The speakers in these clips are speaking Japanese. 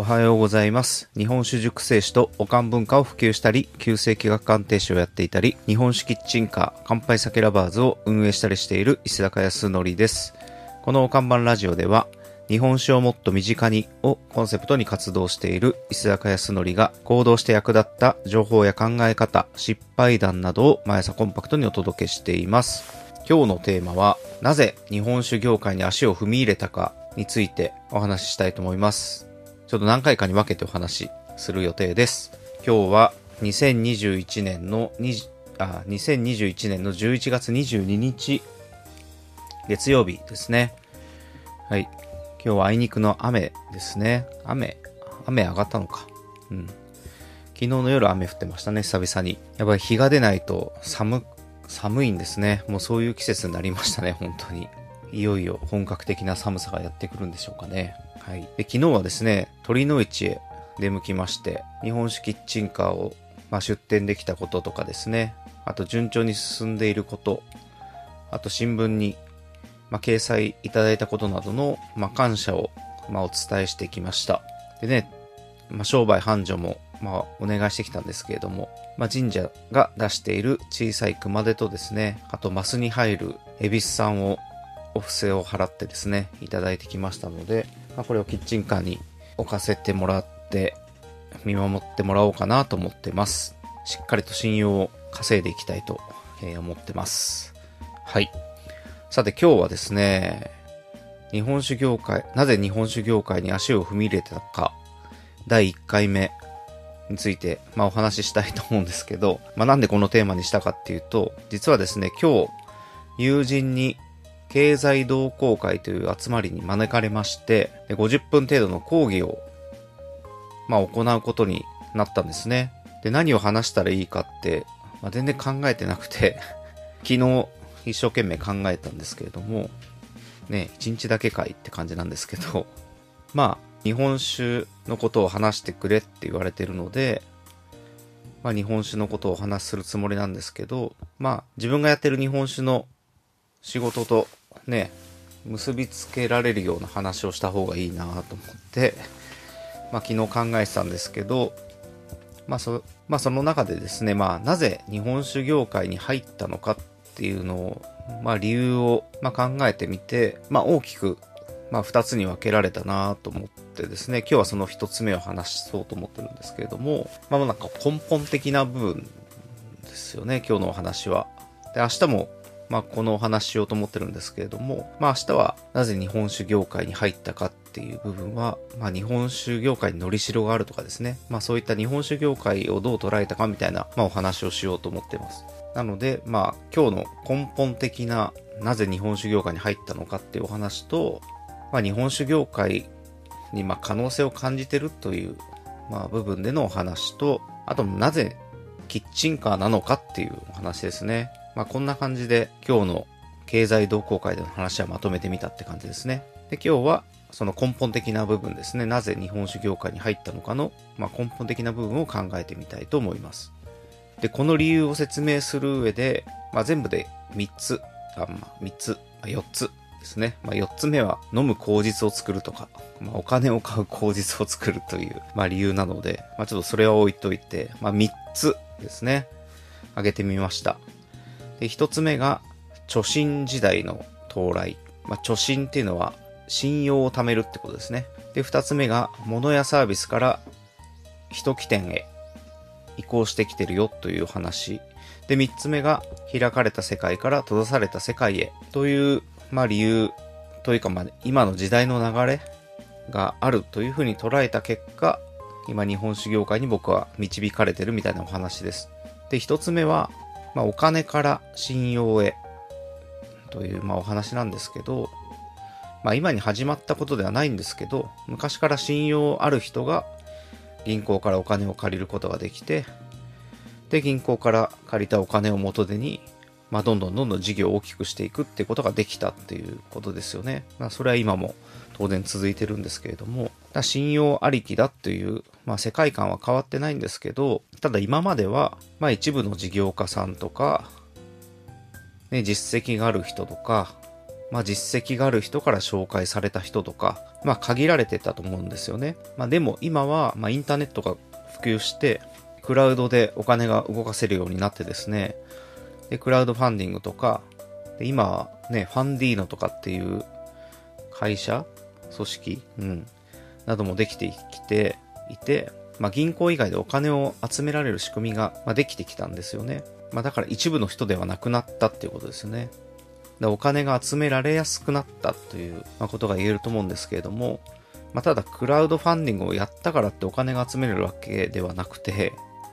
おはようございます。日本酒熟成酒とおかん文化を普及したり、旧世紀学鑑定士をやっていたり、日本酒キッチンカー、乾杯酒ラバーズを運営したりしている石坂康則です。この看板ラジオでは、日本酒をもっと身近にをコンセプトに活動している石坂康則が行動して役立った情報や考え方、失敗談などを毎朝コンパクトにお届けしています。今日のテーマは、なぜ日本酒業界に足を踏み入れたかについてお話ししたいと思います。ちょっと何回かに分けてお話しする予定です。今日は2021年の20あ2021年の11月22日月曜日ですね。はい。今日はあいにくの雨ですね。雨、雨上がったのか。うん。昨日の夜雨降ってましたね、久々に。やっぱり日が出ないと寒、寒いんですね。もうそういう季節になりましたね、本当に。いよいよ本格的な寒さがやってくるんでしょうかね。はい。で、昨日はですね、鳥の市へ出向きまして、日本酒キッチンカーを、まあ、出店できたこととかですね、あと順調に進んでいること、あと新聞に、まあ、掲載いただいたことなどの、まあ、感謝を、まあ、お伝えしてきました。でね、まあ、商売繁盛も、まあ、お願いしてきたんですけれども、まあ、神社が出している小さい熊手とですね、あとマスに入る恵比寿さんをお布施を払ってですね、いただいてきましたので、まあ、これをキッチンカーに置かせてもらって、見守ってもらおうかなと思ってます。しっかりと信用を稼いでいきたいと思ってます。はい。さて今日はですね、日本酒業界、なぜ日本酒業界に足を踏み入れたか、第1回目について、まあお話ししたいと思うんですけど、まあなんでこのテーマにしたかっていうと、実はですね、今日、友人に経済同好会という集まりに招かれまして、で50分程度の講義を、まあ行うことになったんですね。で、何を話したらいいかって、まあ、全然考えてなくて、昨日一生懸命考えたんですけれども、ね、一日だけかいって感じなんですけど、まあ、日本酒のことを話してくれって言われてるので、まあ、日本酒のことをお話しするつもりなんですけど、まあ、自分がやってる日本酒の仕事とね、結びつけられるような話をした方がいいなと思って、まあ、昨日考えてたんですけど、まあそ、まあ、その中でですね、まあ、なぜ日本酒業界に入ったのかっていうのを、まあ、理由を、ま、考えてみて、ま、大きく、まあ、二つに分けられたなと思ってですね、今日はその一つ目を話そうと思ってるんですけれども、まあ、なんか根本的な部分ですよね、今日のお話は。で、明日も、まあ、このお話しようと思ってるんですけれども、まあ、明日はなぜ日本酒業界に入ったかっていう部分は、まあ、日本酒業界にのりしろがあるとかですね、まあ、そういった日本酒業界をどう捉えたかみたいな、まあ、お話をしようと思ってます。なので、まあ、今日の根本的な、なぜ日本酒業界に入ったのかっていうお話と、まあ、日本酒業界に、まあ、可能性を感じてるという、まあ、部分でのお話と、あと、なぜキッチンカーなのかっていうお話ですね。まあ、こんな感じで今日の経済同好会での話はまとめてみたって感じですね。で、今日はその根本的な部分ですね。なぜ日本酒業界に入ったのかの、まあ、根本的な部分を考えてみたいと思います。で、この理由を説明する上で、まあ、全部で3つ、あ、まあ、3つ、あ4つですね。まあ、4つ目は飲む口実を作るとか、まあ、お金を買う口実を作るという、まあ、理由なので、まあ、ちょっとそれは置いといて、まあ、3つですね。挙げてみました。で、1つ目が、貯金時代の到来。まあ、貯金っていうのは、信用を貯めるってことですね。で、2つ目が、物やサービスから一起点へ移行してきてるよという話。で、3つ目が、開かれた世界から閉ざされた世界へという、まあ理由というか、まあ今の時代の流れがあるというふうに捉えた結果、今日本酒業界に僕は導かれてるみたいなお話です。で、1つ目は、まあお金から信用へという、まあお話なんですけど、まあ今に始まったことではないんですけど、昔から信用ある人が銀行からお金を借りることができて、で、銀行から借りたお金を元手に、まあ、どんどんどんどん事業を大きくしていくってことができたっていうことですよね。まあ、それは今も当然続いてるんですけれども、だ信用ありきだっていう、まあ、世界観は変わってないんですけど、ただ今までは、まあ、一部の事業家さんとか、ね、実績がある人とか、まあ実績がある人から紹介された人とか、まあ限られてたと思うんですよね。まあでも今は、まあインターネットが普及して、クラウドでお金が動かせるようになってですね、で、クラウドファンディングとか、で今はね、ファンディーノとかっていう会社組織うん。などもできてきていて、まあ、銀行以外でお金を集められる仕組みが、まあ、できてきたんですよね。まあ、だから一部の人ではなくなったっていうことですよね。でお金が集められやすくなったという、まことが言えると思うんですけれども、まあ、ただクラウドファンディングをやったからってお金が集めれるわけではなくて、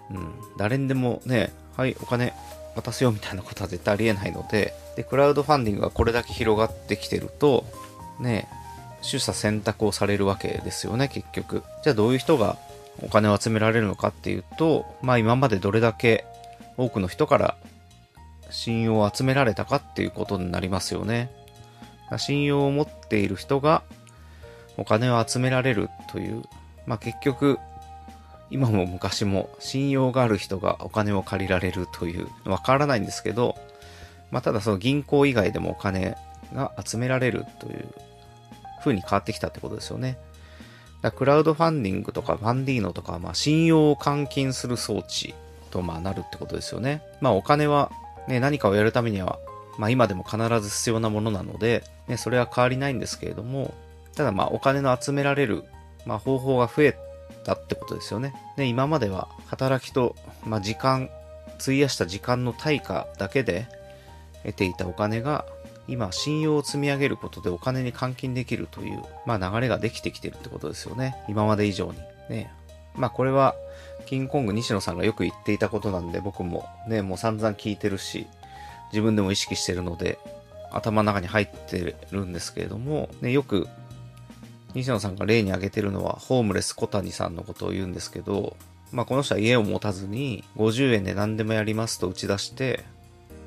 うん、誰にでもね、はい、お金渡すよみたいなことは絶対ありえないので、で、クラウドファンディングがこれだけ広がってきてると、ね、取捨選択をされるわけですよね、結局。じゃあどういう人がお金を集められるのかっていうと、まあ今までどれだけ多くの人から信用を集められたかっていうことになりますよね。信用を持っている人がお金を集められるという、まあ結局、今も昔も信用がある人がお金を借りられるという、わからないんですけど、まあただその銀行以外でもお金が集められるという風に変わってきたってことですよね。だクラウドファンディングとかファンディーノとか、まあ信用を換金する装置とまあなるってことですよね。まあお金はね、何かをやるためには、まあ今でも必ず必要なものなので、ね、それは変わりないんですけれども、ただまあお金の集められる、まあ方法が増えたってことですよね。で、今までは働きと、まあ時間、費やした時間の対価だけで得ていたお金が、今、信用を積み上げることでお金に換金できるという、まあ流れができてきてるってことですよね。今まで以上に。ね。まあこれは、キングコング西野さんがよく言っていたことなんで、僕もね、もう散々聞いてるし、自分でも意識してるので、頭の中に入ってるんですけれども、ね、よく、西野さんが例に挙げてるのは、ホームレス小谷さんのことを言うんですけど、まあこの人は家を持たずに、50円で何でもやりますと打ち出して、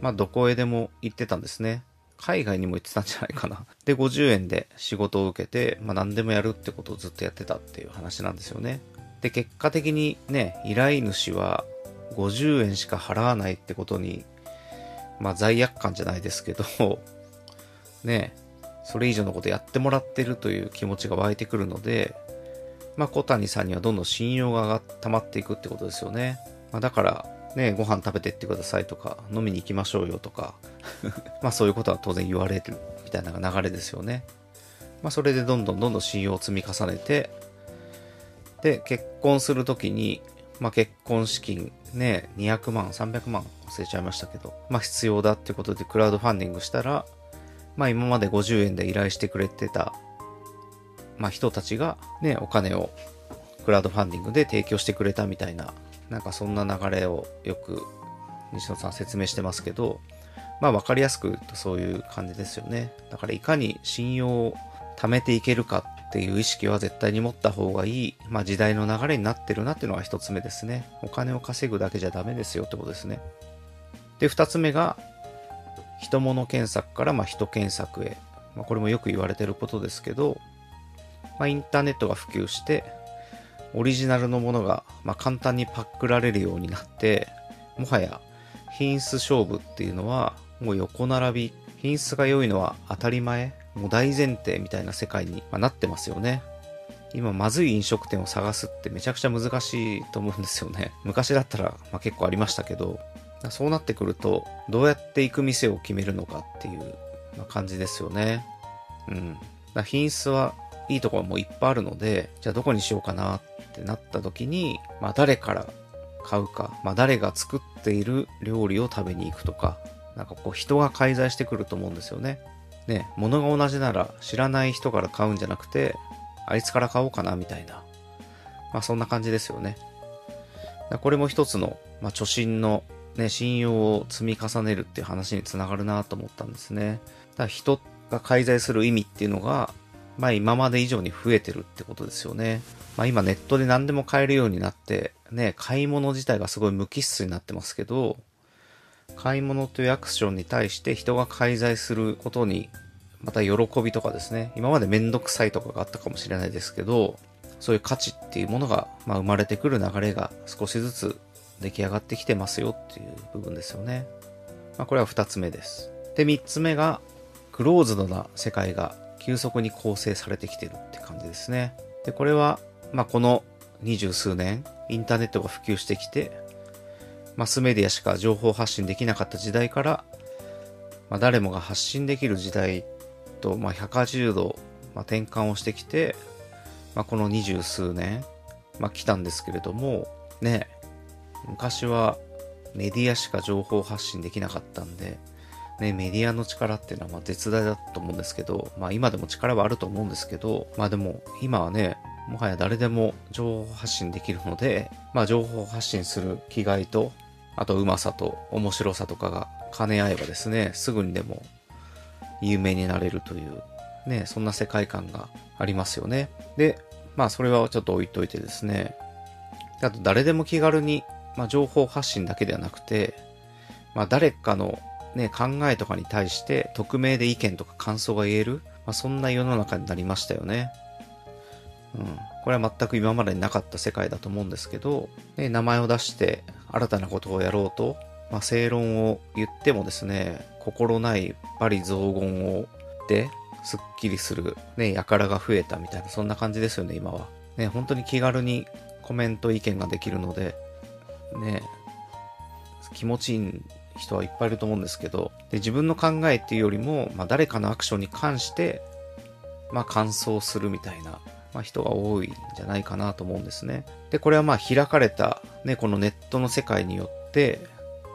まあどこへでも行ってたんですね。海外にも行ってたんじゃないかな。で、50円で仕事を受けて、まあ何でもやるってことをずっとやってたっていう話なんですよね。で、結果的にね、依頼主は50円しか払わないってことに、まあ罪悪感じゃないですけど、ね、それ以上のことやってもらってるという気持ちが湧いてくるので、まあ小谷さんにはどんどん信用が溜まっていくってことですよね。まあだから、ね、ご飯食べてってくださいとか、飲みに行きましょうよとか、まあそういうことは当然言われるみたいな流れですよね。まあそれでどんどんどんどん信用を積み重ねて、で、結婚するときに、まあ、結婚資金ね、200万、300万忘れちゃいましたけど、まあ、必要だってことでクラウドファンディングしたら、まあ、今まで50円で依頼してくれてた、まあ、人たちがね、お金をクラウドファンディングで提供してくれたみたいな、なんかそんな流れをよく西野さん説明してますけど、まあ分かりやすく言うとそういう感じですよね。だからいかに信用を貯めていけるかっていう意識は絶対に持った方がいい、まあ時代の流れになってるなっていうのが一つ目ですね。お金を稼ぐだけじゃダメですよってことですね。で、二つ目が、人物検索からまあ人検索へ。まあこれもよく言われてることですけど、まあインターネットが普及して、オリジナルのものがまあ簡単にパックられるようになって、もはや品質勝負っていうのはもう横並び、品質が良いのは当たり前もう大前提みたいな世界になってますよね。今、まずい飲食店を探すってめちゃくちゃ難しいと思うんですよね。昔だったら、まあ、結構ありましたけど、そうなってくると、どうやって行く店を決めるのかっていう感じですよね。うん。品質はいいところもいっぱいあるので、じゃあどこにしようかなってなった時に、まあ誰から買うか、まあ誰が作っている料理を食べに行くとか、なんかこう人が介在してくると思うんですよね。ね、物が同じなら知らない人から買うんじゃなくて、あいつから買おうかなみたいな。まあそんな感じですよね。これも一つの、まあ、貯金のね、信用を積み重ねるっていう話につながるなと思ったんですね。だから人が介在する意味っていうのが、まあ今まで以上に増えてるってことですよね。まあ今ネットで何でも買えるようになって、ね、買い物自体がすごい無機質になってますけど、買い物というアクションに対して人が介在することに、また喜びとかですね、今までめんどくさいとかがあったかもしれないですけど、そういう価値っていうものが、まあ、生まれてくる流れが少しずつ出来上がってきてますよっていう部分ですよね。まあ、これは二つ目です。で、三つ目が、クローズドな世界が急速に構成されてきてるって感じですね。で、これは、まあ、この二十数年、インターネットが普及してきて、マスメディアしか情報発信できなかった時代から、まあ、誰もが発信できる時代と、まあ、180度、まあ、転換をしてきて、まあ、この二十数年、まあ、来たんですけれども、ね、昔はメディアしか情報発信できなかったんで、ね、メディアの力っていうのはま絶大だと思うんですけど、まあ今でも力はあると思うんですけど、まあでも今はね、もはや誰でも情報発信できるので、まあ情報発信する気概と、あとうまさと面白さとかが兼ね合えばですね、すぐにでも有名になれるという、ね、そんな世界観がありますよね。で、まあそれはちょっと置いといてですね、あと誰でも気軽に、まあ、情報発信だけではなくて、まあ誰かのね、考えとかに対して匿名で意見とか感想が言える、まあ、そんな世の中になりましたよね。うん。これは全く今までになかった世界だと思うんですけど、ね、名前を出して新たなことをやろうと、まあ、正論を言ってもですね、心ないバリ雑言をで、すっきりする、ね、輩が増えたみたいな、そんな感じですよね、今は。ね、本当に気軽にコメント意見ができるので、ね、気持ちいい人はいっぱいいると思うんですけど、で自分の考えっていうよりも、まあ、誰かのアクションに関して、まあ、感想するみたいな、まあ、人が多いんじゃないかなと思うんですね。で、これはまあ開かれた、ね、このネットの世界によって、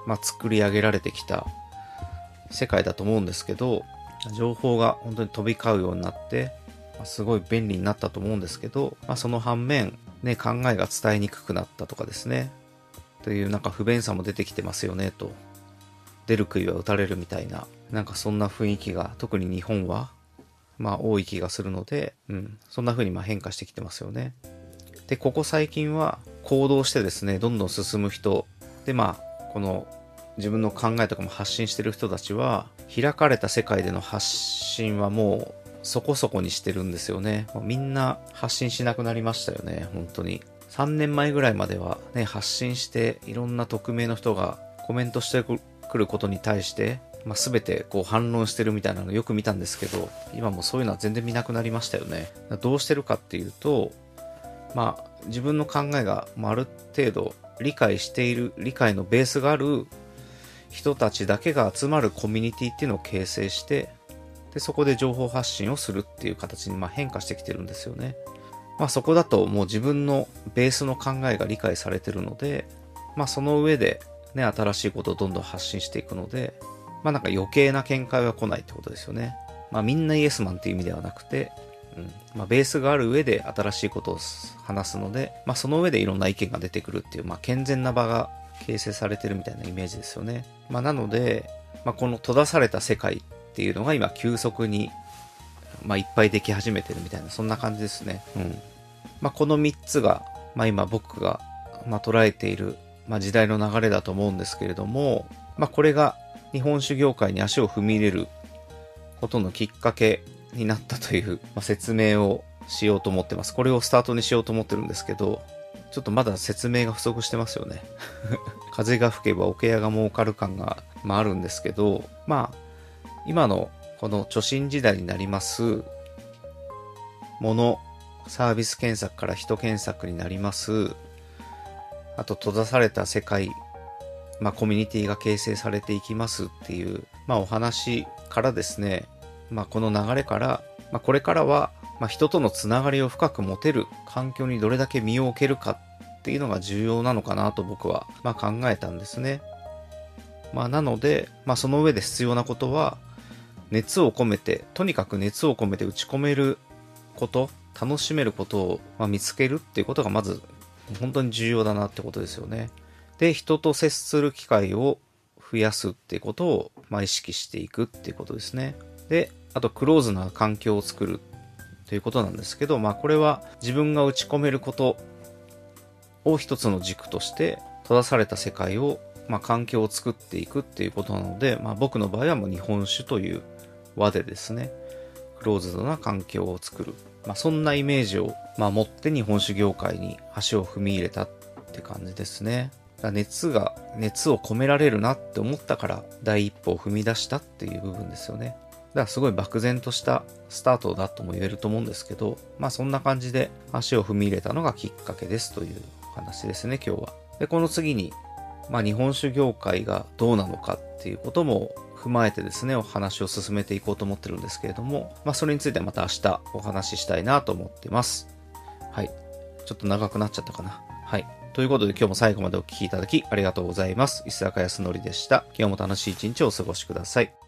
まあ、作り上げられてきた世界だと思うんですけど、情報が本当に飛び交うようになって、まあ、すごい便利になったと思うんですけど、まあ、その反面、ね、考えが伝えにくくなったとかですね、というなんか不便さも出てきてますよね、と出る杭は打たれるみたいな、なんかそんな雰囲気が、特に日本は、まあ多い気がするので、うん、そんな風にまあ変化してきてますよね。で、ここ最近は行動してですね、どんどん進む人、でまあ、この自分の考えとかも発信してる人たちは、開かれた世界での発信はもうそこそこにしてるんですよね。みんな発信しなくなりましたよね、本当に。3年前ぐらいまではね、発信していろんな匿名の人がコメントしてくることに対して、まあ、全てこう反論してるみたいなのよく見たんですけど、今もそういうのは全然見なくなりましたよね。どうしてるかっていうと、まあ、自分の考えが、あ、る程度理解している、理解のベースがある人たちだけが集まるコミュニティっていうのを形成して、で、そこで情報発信をするっていう形にま変化してきてるんですよね。まあそこだともう自分のベースの考えが理解されてるので、まあその上でね、新しいことをどんどん発信していくので、まあなんか余計な見解は来ないってことですよね。まあみんなイエスマンっていう意味ではなくて、うん。まあベースがある上で新しいことを話すので、まあその上でいろんな意見が出てくるっていう、まあ健全な場が形成されてるみたいなイメージですよね。まあなので、まあこの閉ざされた世界っていうのが今急速に、まあいっぱいでき始めてるみたいな、そんな感じですね。うん。まあこの3つが、まあ今僕が、まあ捉えているまあ、時代の流れだと思うんですけれども、まあ、これが日本酒業界に足を踏み入れることのきっかけになったという、まあ、説明をしようと思ってます。これをスタートにしようと思ってるんですけど、ちょっとまだ説明が不足してますよね。風が吹けば桶屋が儲かる感が、まあ、あるんですけど、まあ、今のこの貯金時代になります、もの、サービス検索から人検索になります、あと閉ざされた世界、まあ、コミュニティが形成されていきますっていう、まあ、お話からですね、まあ、この流れから、まあ、これからは、まあ、人とのつながりを深く持てる環境にどれだけ身を置けるかっていうのが重要なのかなと僕は、まあ、考えたんですね。まあ、なので、まあ、その上で必要なことは、熱を込めて、とにかく熱を込めて打ち込めること、楽しめることを、ま見つけるっていうことがまず本当に重要だなってことですよね。で、人と接する機会を増やすってことを、まあ、意識していくっていうことですね。で、あとクローズな環境を作るということなんですけど、まあこれは自分が打ち込めることを一つの軸として閉ざされた世界を、まあ環境を作っていくっていうことなので、まあ僕の場合はもう日本酒という輪でですね、クローズドな環境を作る。まあそんなイメージをまあ、持って日本酒業界に足を踏み入れたって感じですね。熱が、熱を込められるなって思ったから、第一歩を踏み出したっていう部分ですよね。だからすごい漠然としたスタートだとも言えると思うんですけど、まあそんな感じで足を踏み入れたのがきっかけですという話ですね、今日は。で、この次に、まあ日本酒業界がどうなのかっていうことも踏まえてですね、お話を進めていこうと思ってるんですけれども、まあそれについてはまた明日お話ししたいなと思ってます。はい。ちょっと長くなっちゃったかな。はい。ということで今日も最後までお聴きいただきありがとうございます。石坂康則でした。今日も楽しい一日をお過ごしください。